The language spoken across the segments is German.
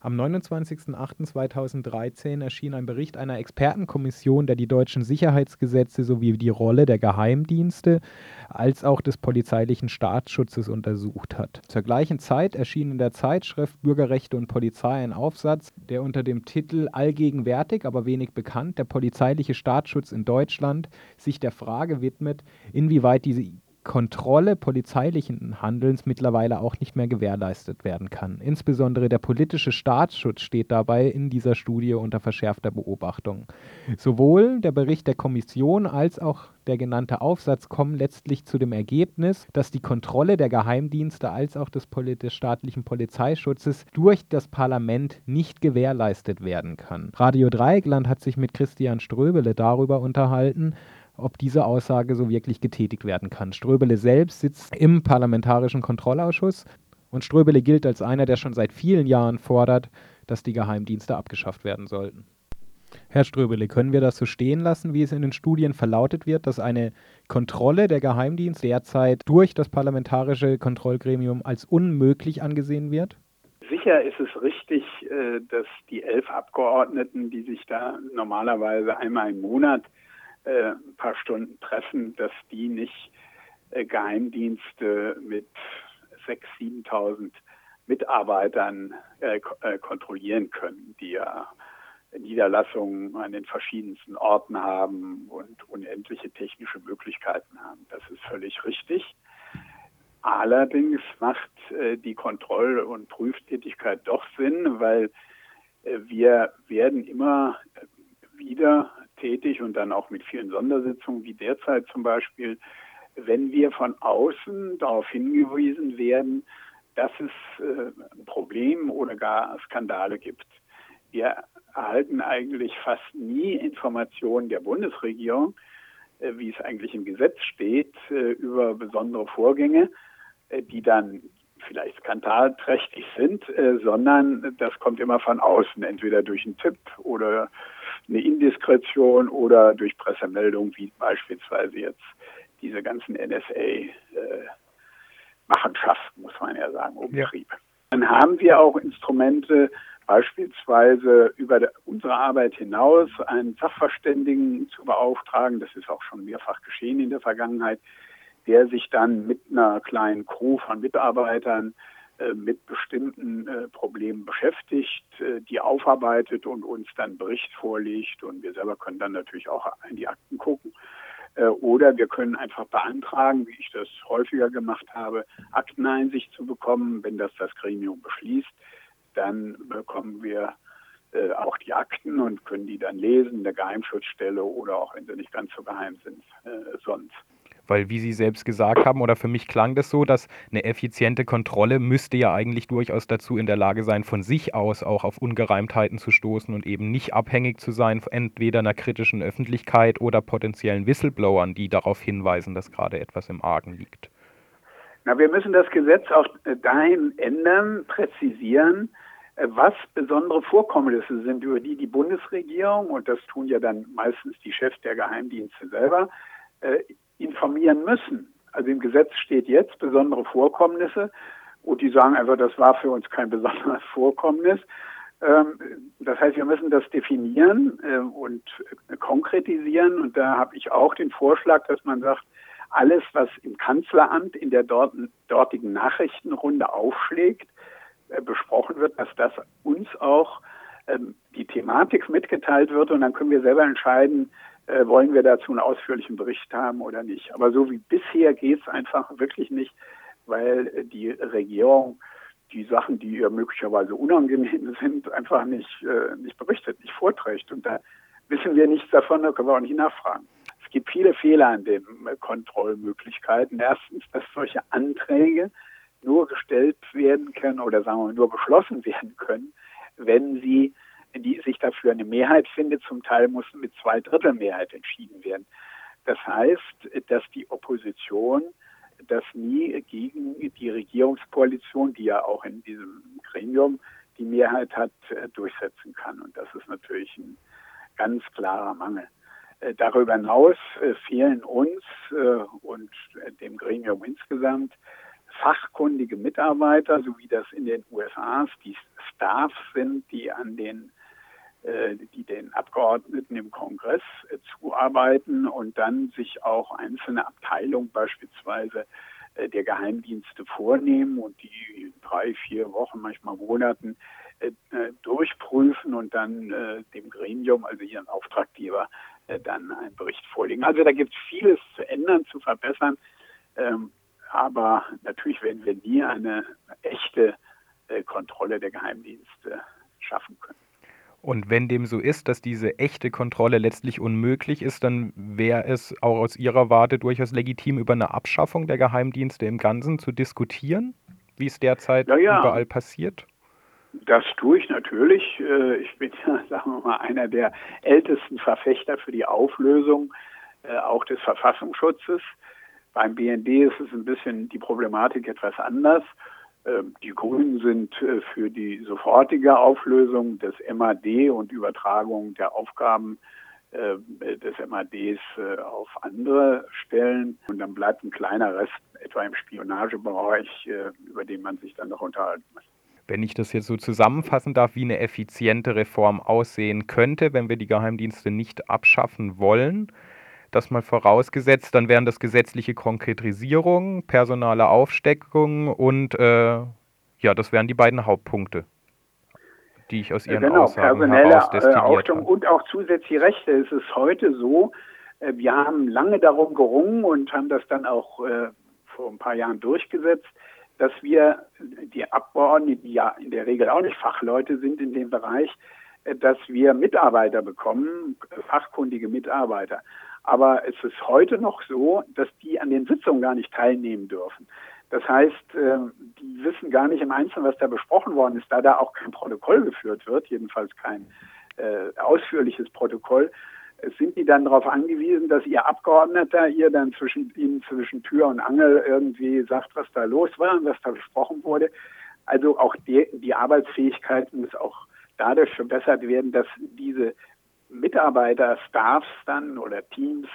Am 29.08.2013 erschien ein Bericht einer Expertenkommission, der die deutschen Sicherheitsgesetze sowie die Rolle der Geheimdienste als auch des polizeilichen Staatsschutzes untersucht hat. Zur gleichen Zeit erschien in der Zeitschrift Bürgerrechte und Polizei ein Aufsatz, der unter dem Titel Allgegenwärtig, aber wenig bekannt, der polizeiliche Staatsschutz in Deutschland sich der Frage widmet, inwieweit diese Kontrolle polizeilichen Handelns mittlerweile auch nicht mehr gewährleistet werden kann. Insbesondere der politische Staatsschutz steht dabei in dieser Studie unter verschärfter Beobachtung. Sowohl der Bericht der Kommission als auch der genannte Aufsatz kommen letztlich zu dem Ergebnis, dass die Kontrolle der Geheimdienste als auch des, des staatlichen Polizeischutzes durch das Parlament nicht gewährleistet werden kann. Radio Dreieckland hat sich mit Christian Ströbele darüber unterhalten, ob diese Aussage so wirklich getätigt werden kann. Ströbele selbst sitzt im Parlamentarischen Kontrollausschuss und Ströbele gilt als einer, der schon seit vielen Jahren fordert, dass die Geheimdienste abgeschafft werden sollten. Herr Ströbele, können wir das so stehen lassen, wie es in den Studien verlautet wird, dass eine Kontrolle der Geheimdienste derzeit durch das parlamentarische Kontrollgremium als unmöglich angesehen wird? Sicher ist es richtig, äh, dass die elf Abgeordneten, die sich da normalerweise einmal im Monat äh, ein paar Stunden treffen, dass die nicht äh, Geheimdienste mit 6.000, 7.000 Mitarbeitern äh, äh, kontrollieren können, die ja Niederlassungen an den verschiedensten Orten haben und unendliche technische Möglichkeiten haben. Das ist völlig richtig. Allerdings macht äh, die Kontroll- und Prüftätigkeit doch Sinn, weil äh, wir werden immer wieder tätig und dann auch mit vielen Sondersitzungen wie derzeit zum Beispiel, wenn wir von außen darauf hingewiesen werden, dass es äh, Problem oder gar Skandale gibt. Wir erhalten eigentlich fast nie Informationen der Bundesregierung, äh, wie es eigentlich im Gesetz steht, äh, über besondere Vorgänge, äh, die dann vielleicht skandalträchtig sind, äh, sondern das kommt immer von außen, entweder durch einen Tipp oder eine Indiskretion oder durch Pressemeldungen, wie beispielsweise jetzt diese ganzen NSA-Machenschaften, äh, muss man ja sagen, Umtrieb. Ja. Dann haben wir auch Instrumente, beispielsweise über unsere Arbeit hinaus einen Sachverständigen zu beauftragen. Das ist auch schon mehrfach geschehen in der Vergangenheit, der sich dann mit einer kleinen Crew von Mitarbeitern mit bestimmten äh, Problemen beschäftigt, äh, die aufarbeitet und uns dann Bericht vorlegt. Und wir selber können dann natürlich auch in die Akten gucken. Oder wir können einfach beantragen, wie ich das häufiger gemacht habe, Akteneinsicht zu bekommen. Wenn das das Gremium beschließt, dann bekommen wir auch die Akten und können die dann lesen, der Geheimschutzstelle oder auch wenn sie nicht ganz so geheim sind, sonst. Weil, wie Sie selbst gesagt haben, oder für mich klang das so, dass eine effiziente Kontrolle müsste ja eigentlich durchaus dazu in der Lage sein, von sich aus auch auf Ungereimtheiten zu stoßen und eben nicht abhängig zu sein, entweder einer kritischen Öffentlichkeit oder potenziellen Whistleblowern, die darauf hinweisen, dass gerade etwas im Argen liegt. Na, wir müssen das Gesetz auch dahin ändern, präzisieren, äh, was besondere Vorkommnisse sind, über die die Bundesregierung, und das tun ja dann meistens die Chefs der Geheimdienste selber, äh, informieren müssen. Also im Gesetz steht jetzt besondere Vorkommnisse und die sagen einfach, das war für uns kein besonderes Vorkommnis. Ähm, das heißt, wir müssen das definieren äh, und konkretisieren und da habe ich auch den Vorschlag, dass man sagt, alles, was im Kanzleramt in der dortigen Nachrichtenrunde aufschlägt, äh, besprochen wird, dass das uns auch ähm, die Thematik mitgeteilt wird und dann können wir selber entscheiden, äh, wollen wir dazu einen ausführlichen Bericht haben oder nicht. Aber so wie bisher geht es einfach wirklich nicht, weil die Regierung die Sachen, die ihr möglicherweise unangenehm sind, einfach nicht, äh, nicht berichtet, nicht vorträgt. Und da wissen wir nichts davon, da können wir auch nicht nachfragen. Es gibt viele Fehler an den Kontrollmöglichkeiten. Erstens, dass solche Anträge nur gestellt werden können oder sagen wir nur beschlossen werden können, wenn sie die sich dafür eine Mehrheit findet. Zum Teil muss mit zwei Drittel Mehrheit entschieden werden. Das heißt, dass die Opposition das nie gegen die Regierungskoalition, die ja auch in diesem Gremium die Mehrheit hat, äh, durchsetzen kann. Und das ist natürlich ein ganz klarer Mangel. Äh, darüber hinaus äh, fehlen uns und dem Gremium insgesamt fachkundige Mitarbeiter, so wie das in den USA die Staffs sind, die an den die den Abgeordneten im Kongress äh, zuarbeiten und dann sich auch einzelne Abteilungen beispielsweise äh, der Geheimdienste vornehmen und die drei, vier Wochen, manchmal Monaten durchprüfen und dann dem Gremium, also ihren Auftraggeber, dann einen Bericht vorlegen. Also da gibt es vieles zu ändern, zu verbessern. Ähm, aber natürlich werden wir nie eine echte Kontrolle der Geheimdienste schaffen. Und wenn dem so ist, dass diese echte Kontrolle letztlich unmöglich ist, dann wäre es auch aus Ihrer Warte durchaus legitim, über eine Abschaffung der Geheimdienste im Ganzen zu diskutieren, wie es derzeit ja, ja. überall passiert? Das tue ich natürlich. Äh, ich bin ja, sagen wir mal, einer der ältesten Verfechter für die Auflösung äh, auch des Verfassungsschutzes. Beim BND ist es ein bisschen die Problematik etwas anders. Ähm, die Grünen sind äh, für die sofortige Auflösung des MAD und Übertragung der Aufgaben äh, des MADs äh, auf andere Stellen. Und dann bleibt ein kleiner Rest, etwa im Spionagebereich, über den man sich dann noch unterhalten muss. Wenn ich das jetzt so zusammenfassen darf, wie eine effiziente Reform aussehen könnte, wenn wir die Geheimdienste nicht abschaffen wollen, das mal vorausgesetzt, dann wären das gesetzliche Konkretisierung, personale Aufsteckung und äh, ja, das wären die beiden Hauptpunkte, die ich aus Ihren genau, Aussagen personelle heraus destilliert habe. Und auch zusätzliche Rechte. Es ist heute so, äh, wir haben lange darum gerungen und haben das dann auch äh, vor ein paar Jahren durchgesetzt, dass wir die Abgeordneten, die ja in der Regel auch nicht Fachleute sind in dem Bereich, äh, dass wir Mitarbeiter bekommen, fachkundige Mitarbeiter. Aber es ist heute noch so, dass die an den Sitzungen gar nicht teilnehmen dürfen. Das heißt, ähm, die wissen gar nicht im Einzelnen, was da besprochen worden ist, da da auch kein Protokoll geführt wird, jedenfalls kein äh, ausführliches Protokoll, sind die dann darauf angewiesen, dass ihr Abgeordneter ihr dann zwischen ihnen zwischen Tür und Angel irgendwie sagt, was da los war und was da besprochen wurde. Also auch die, die Arbeitsfähigkeit muss auch dadurch verbessert werden, dass diese Mitarbeiter, Staffs dann oder Teams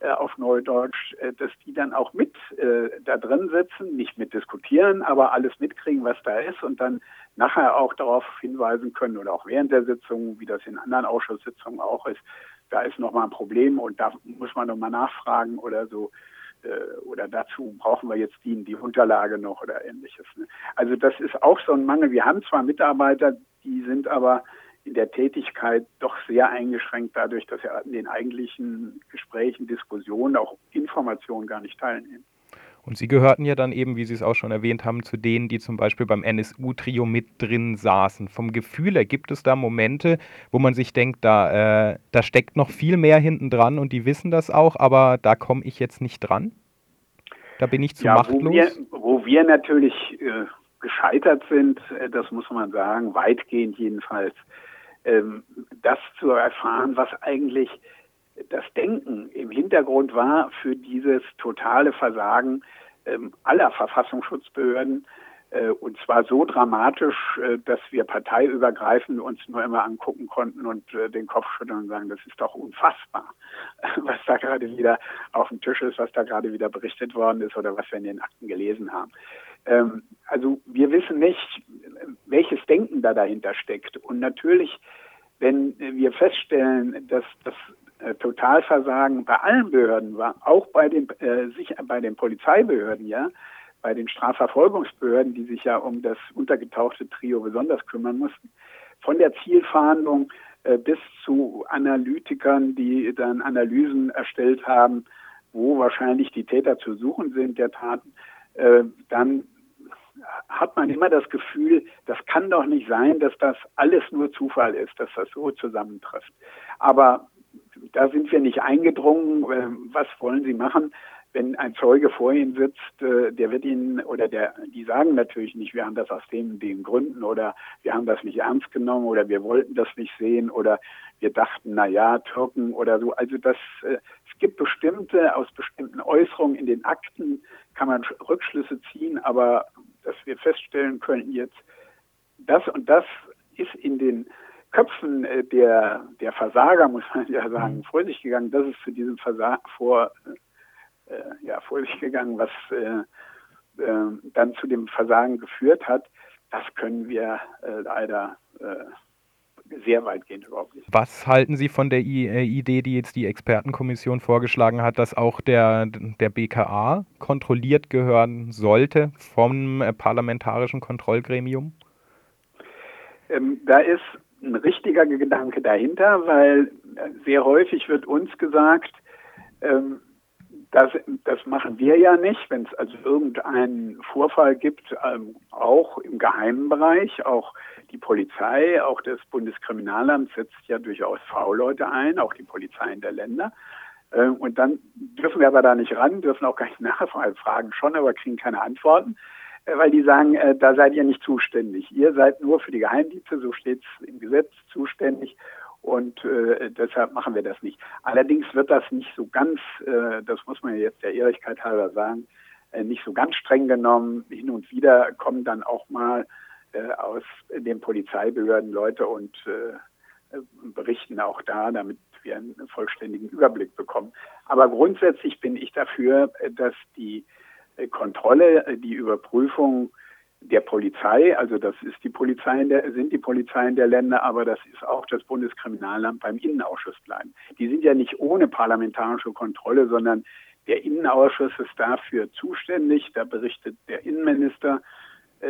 äh, auf Neudeutsch, äh, dass die dann auch mit äh, da drin sitzen, nicht mit diskutieren, aber alles mitkriegen, was da ist und dann nachher auch darauf hinweisen können oder auch während der Sitzung, wie das in anderen Ausschusssitzungen auch ist, da ist nochmal ein Problem und da muss man nochmal nachfragen oder so äh, oder dazu brauchen wir jetzt die, die Unterlage noch oder ähnliches. Ne? Also das ist auch so ein Mangel. Wir haben zwar Mitarbeiter, die sind aber in der Tätigkeit doch sehr eingeschränkt dadurch, dass er in den eigentlichen Gesprächen, Diskussionen, auch Informationen gar nicht teilnehmen. Und Sie gehörten ja dann eben, wie Sie es auch schon erwähnt haben, zu denen, die zum Beispiel beim NSU-Trio mit drin saßen. Vom Gefühl her gibt es da Momente, wo man sich denkt, da, äh, da steckt noch viel mehr hinten dran und die wissen das auch, aber da komme ich jetzt nicht dran? Da bin ich zu ja, machtlos? Wo wir, wo wir natürlich äh, gescheitert sind, äh, das muss man sagen, weitgehend jedenfalls, das zu erfahren, was eigentlich das Denken im Hintergrund war für dieses totale Versagen ähm, aller Verfassungsschutzbehörden. Äh, und zwar so dramatisch, äh, dass wir parteiübergreifend uns nur immer angucken konnten und äh, den Kopf schütteln und sagen, das ist doch unfassbar, was da gerade wieder auf dem Tisch ist, was da gerade wieder berichtet worden ist oder was wir in den Akten gelesen haben. Ähm, also wir wissen nicht, welches Denken da dahinter steckt. Und natürlich, wenn wir feststellen, dass das äh, Totalversagen bei allen Behörden war, auch bei den, äh, sich, bei den Polizeibehörden, ja, bei den Strafverfolgungsbehörden, die sich ja um das untergetauchte Trio besonders kümmern mussten, von der Zielfahndung äh, bis zu Analytikern, die dann Analysen erstellt haben, wo wahrscheinlich die Täter zu suchen sind der Taten, äh, dann hat man immer das Gefühl, das kann doch nicht sein, dass das alles nur Zufall ist, dass das so zusammentrifft. Aber da sind wir nicht eingedrungen. Ähm, was wollen Sie machen? Wenn ein Zeuge vor Ihnen sitzt, äh, der wird Ihnen oder der, die sagen natürlich nicht, wir haben das aus den, den Gründen oder wir haben das nicht ernst genommen oder wir wollten das nicht sehen oder wir dachten, na ja, Türken oder so. Also das, äh, es gibt bestimmte, aus bestimmten Äußerungen in den Akten kann man Rückschlüsse ziehen, aber dass wir feststellen können jetzt, das und das ist in den Köpfen äh, der, der Versager, muss man ja sagen, mhm. vor sich gegangen. Das ist zu diesem Versagen vor, äh, ja, vor sich gegangen, was äh, äh, dann zu dem Versagen geführt hat. das können wir äh, leider äh, sehr weitgehend überhaupt nicht. Was halten Sie von der äh, Idee, die jetzt die Expertenkommission vorgeschlagen hat, dass auch der, der BKA kontrolliert gehören sollte vom äh, parlamentarischen Kontrollgremium? Ähm, da ist ein richtiger Gedanke dahinter, weil sehr häufig wird uns gesagt, ähm, das, das machen wir ja nicht, wenn es also irgendeinen Vorfall gibt, ähm, auch im geheimen Bereich, auch die Polizei, auch das Bundeskriminalamt setzt ja durchaus V-Leute ein, auch die Polizeien der Länder. Äh, und dann dürfen wir aber da nicht ran, dürfen auch gar nicht nachfragen, fragen schon, aber kriegen keine Antworten, äh, weil die sagen, äh, da seid ihr nicht zuständig. Ihr seid nur für die Geheimdienste, so steht es im Gesetz, zuständig und äh, deshalb machen wir das nicht. Allerdings wird das nicht so ganz, äh, das muss man jetzt der Ehrlichkeit halber sagen, äh, nicht so ganz streng genommen. Hin und wieder kommen dann auch mal aus den Polizeibehörden Leute und äh, berichten auch da, damit wir einen vollständigen Überblick bekommen. Aber grundsätzlich bin ich dafür, dass die äh, Kontrolle, äh, die Überprüfung der Polizei, also das ist die Polizei der, sind die Polizeien der Länder, aber das ist auch das Bundeskriminalamt beim Innenausschuss bleiben. Die sind ja nicht ohne parlamentarische Kontrolle, sondern der Innenausschuss ist dafür zuständig. Da berichtet der Innenminister, äh,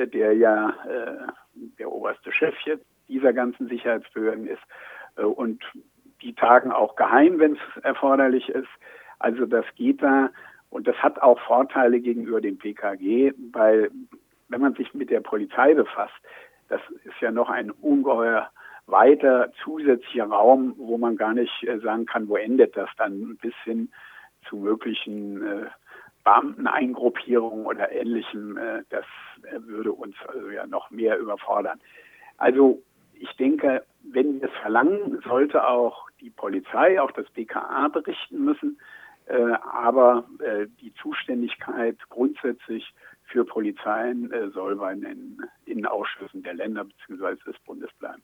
der ja äh, der oberste Chef jetzt dieser ganzen Sicherheitsbehörden ist. Äh, und die tagen auch geheim, wenn es erforderlich ist. Also das geht da. Und das hat auch Vorteile gegenüber dem PKG, weil wenn man sich mit der Polizei befasst, das ist ja noch ein ungeheuer weiter zusätzlicher Raum, wo man gar nicht äh, sagen kann, wo endet das dann bis hin zu möglichen äh, Beamteneingruppierungen oder ähnlichem. Äh, das äh, würde uns also ja noch mehr überfordern. Also ich denke, wenn wir es verlangen, sollte auch die Polizei, auch das BKA berichten müssen. Äh, aber die Zuständigkeit grundsätzlich für Polizeien soll bei den Innenausschüssen der Länder bzw. des Bundes bleiben.